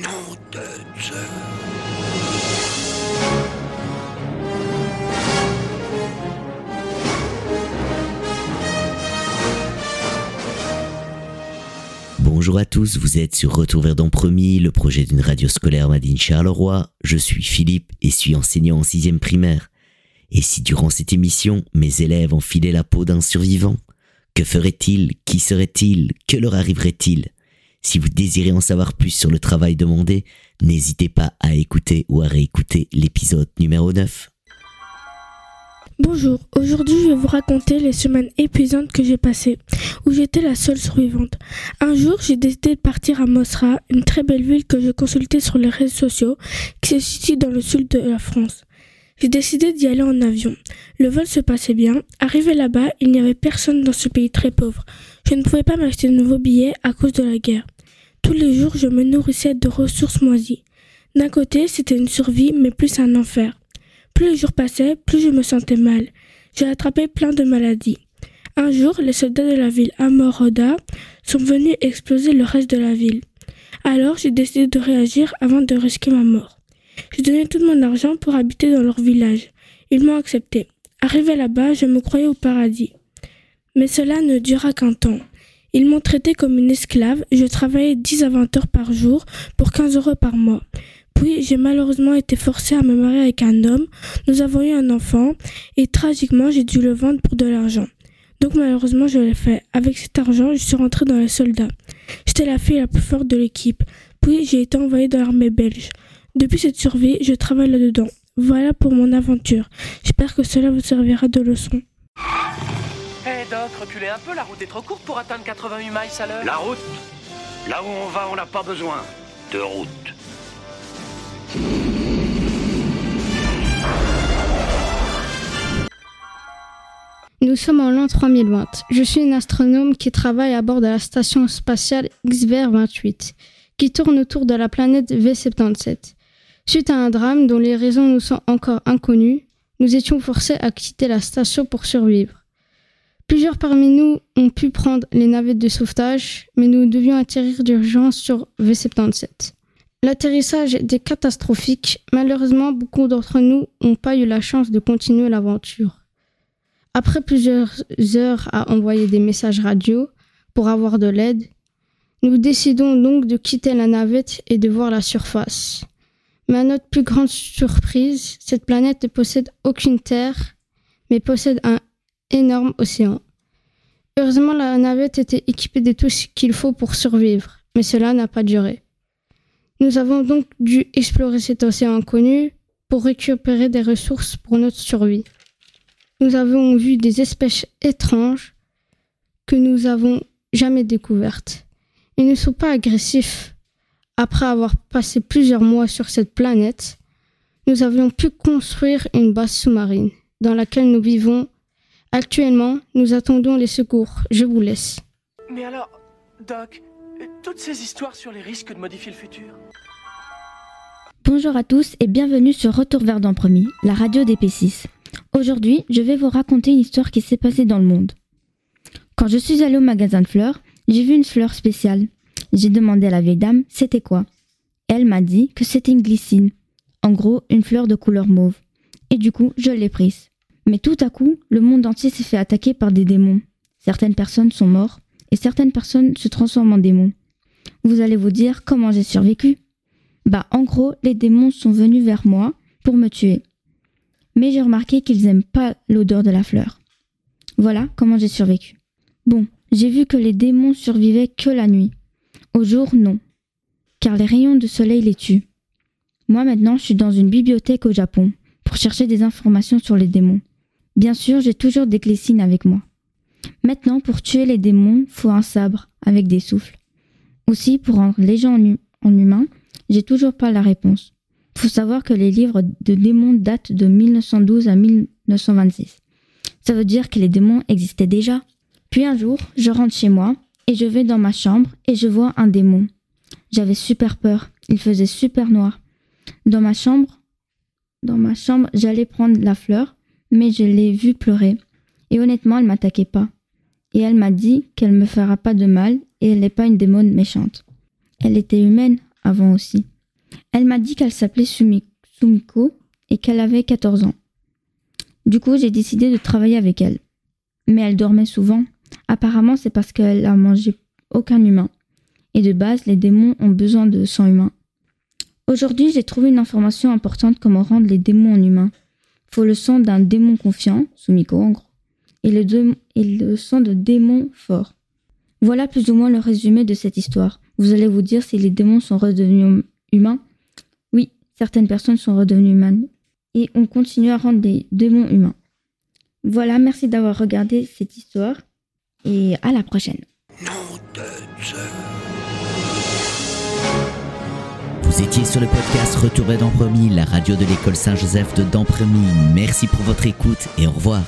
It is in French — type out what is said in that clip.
Nom. Bonjour à tous, vous êtes sur Retour vers Don Promis, le projet d'une radio scolaire Madine Charleroi. Je suis Philippe et suis enseignant en sixième primaire. Et si durant cette émission, mes élèves enfilaient la peau d'un survivant, que ferait-il? Qui serait-il? Que leur arriverait-il? Si vous désirez en savoir plus sur le travail demandé, n'hésitez pas à écouter ou à réécouter l'épisode numéro 9. Bonjour, aujourd'hui je vais vous raconter les semaines épuisantes que j'ai passées, où j'étais la seule survivante. Un jour, j'ai décidé de partir à Mosra, une très belle ville que je consultais sur les réseaux sociaux, qui se situe dans le sud de la France. J'ai décidé d'y aller en avion. Le vol se passait bien. Arrivé là-bas, il n'y avait personne dans ce pays très pauvre. Je ne pouvais pas m'acheter de nouveaux billets à cause de la guerre. Tous les jours, je me nourrissais de ressources moisies. D'un côté, c'était une survie, mais plus un enfer. Plus les jours passaient, plus je me sentais mal. J'ai attrapé plein de maladies. Un jour, les soldats de la ville Amoroda sont venus exploser le reste de la ville. Alors, j'ai décidé de réagir avant de risquer ma mort. J'ai donné tout mon argent pour habiter dans leur village. Ils m'ont accepté. Arrivé là-bas, je me croyais au paradis. Mais cela ne dura qu'un temps. Ils m'ont traité comme une esclave. Je travaillais 10 à 20 heures par jour pour 15 euros par mois. Puis j'ai malheureusement été forcée à me marier avec un homme. Nous avons eu un enfant et tragiquement j'ai dû le vendre pour de l'argent. Donc malheureusement je l'ai fait. Avec cet argent, je suis rentrée dans les soldats. J'étais la fille la plus forte de l'équipe. Puis j'ai été envoyée dans l'armée belge. Depuis cette survie, je travaille là-dedans. Voilà pour mon aventure. J'espère que cela vous servira de leçon. Hé Doc, reculez un peu, la route est trop courte pour atteindre 88 miles à l'heure. La route? Là où on va, on n'a pas besoin de route. Nous sommes en l'an 3020. Je suis une astronome qui travaille à bord de la station spatiale XVR 28, qui tourne autour de la planète V77. Suite à un drame dont les raisons nous sont encore inconnues, nous étions forcés à quitter la station pour survivre. Plusieurs parmi nous ont pu prendre les navettes de sauvetage, mais nous devions atterrir d'urgence sur V77. L'atterrissage était catastrophique. Malheureusement, beaucoup d'entre nous n'ont pas eu la chance de continuer l'aventure. Après plusieurs heures à envoyer des messages radio pour avoir de l'aide, nous décidons donc de quitter la navette et de voir la surface. Mais à notre plus grande surprise, cette planète ne possède aucune terre, mais possède un énorme océan. Heureusement, la navette était équipée de tout ce qu'il faut pour survivre, mais cela n'a pas duré. Nous avons donc dû explorer cet océan inconnu pour récupérer des ressources pour notre survie. Nous avons vu des espèces étranges que nous avons jamais découvertes. Ils ne sont pas agressifs. Après avoir passé plusieurs mois sur cette planète, nous avions pu construire une base sous-marine dans laquelle nous vivons. Actuellement, nous attendons les secours. Je vous laisse. Mais alors, Doc, toutes ces histoires sur les risques de modifier le futur? Bonjour à tous et bienvenue sur Retour vers Promis, la radio des P6. Aujourd'hui, je vais vous raconter une histoire qui s'est passée dans le monde. Quand je suis allée au magasin de fleurs, j'ai vu une fleur spéciale. J'ai demandé à la vieille dame c'était quoi? Elle m'a dit que c'était une glycine, en gros une fleur de couleur mauve. Et du coup, je l'ai prise. Mais tout à coup, le monde entier s'est fait attaquer par des démons. Certaines personnes sont mortes et certaines personnes se transforment en démons. Vous allez vous dire comment j'ai survécu? Bah en gros, les démons sont venus vers moi pour me tuer. Mais j'ai remarqué qu'ils n'aiment pas l'odeur de la fleur. Voilà comment j'ai survécu. Bon, j'ai vu que les démons survivaient que la nuit. Au jour, non. Car les rayons de soleil les tuent. Moi maintenant, je suis dans une bibliothèque au Japon pour chercher des informations sur les démons. Bien sûr, j'ai toujours des glycines avec moi. Maintenant, pour tuer les démons, faut un sabre avec des souffles. Aussi, pour rendre les gens en humains, j'ai toujours pas la réponse. Faut savoir que les livres de démons datent de 1912 à 1926. Ça veut dire que les démons existaient déjà. Puis un jour, je rentre chez moi et je vais dans ma chambre et je vois un démon. J'avais super peur. Il faisait super noir. Dans ma chambre, dans ma chambre, j'allais prendre la fleur, mais je l'ai vue pleurer. Et honnêtement, elle m'attaquait pas. Et elle m'a dit qu'elle me fera pas de mal et elle n'est pas une démon méchante. Elle était humaine, avant aussi. Elle m'a dit qu'elle s'appelait Sumiko et qu'elle avait 14 ans. Du coup, j'ai décidé de travailler avec elle. Mais elle dormait souvent. Apparemment, c'est parce qu'elle a mangé aucun humain. Et de base, les démons ont besoin de sang humain. Aujourd'hui, j'ai trouvé une information importante comment rendre les démons en humains. Faut le sang d'un démon confiant, Sumiko en gros, et le, sang de démons forts. Voilà plus ou moins le résumé de cette histoire. Vous allez vous dire si les démons sont redevenus hum-, humains. Oui, certaines personnes sont redevenues humaines. Et on continue à rendre des démons humains. Voilà, merci d'avoir regardé cette histoire. Et à la prochaine. Vous étiez sur le podcast Retour Dampremy, la radio de l'école Saint-Joseph de Dampremy. Merci pour votre écoute et au revoir.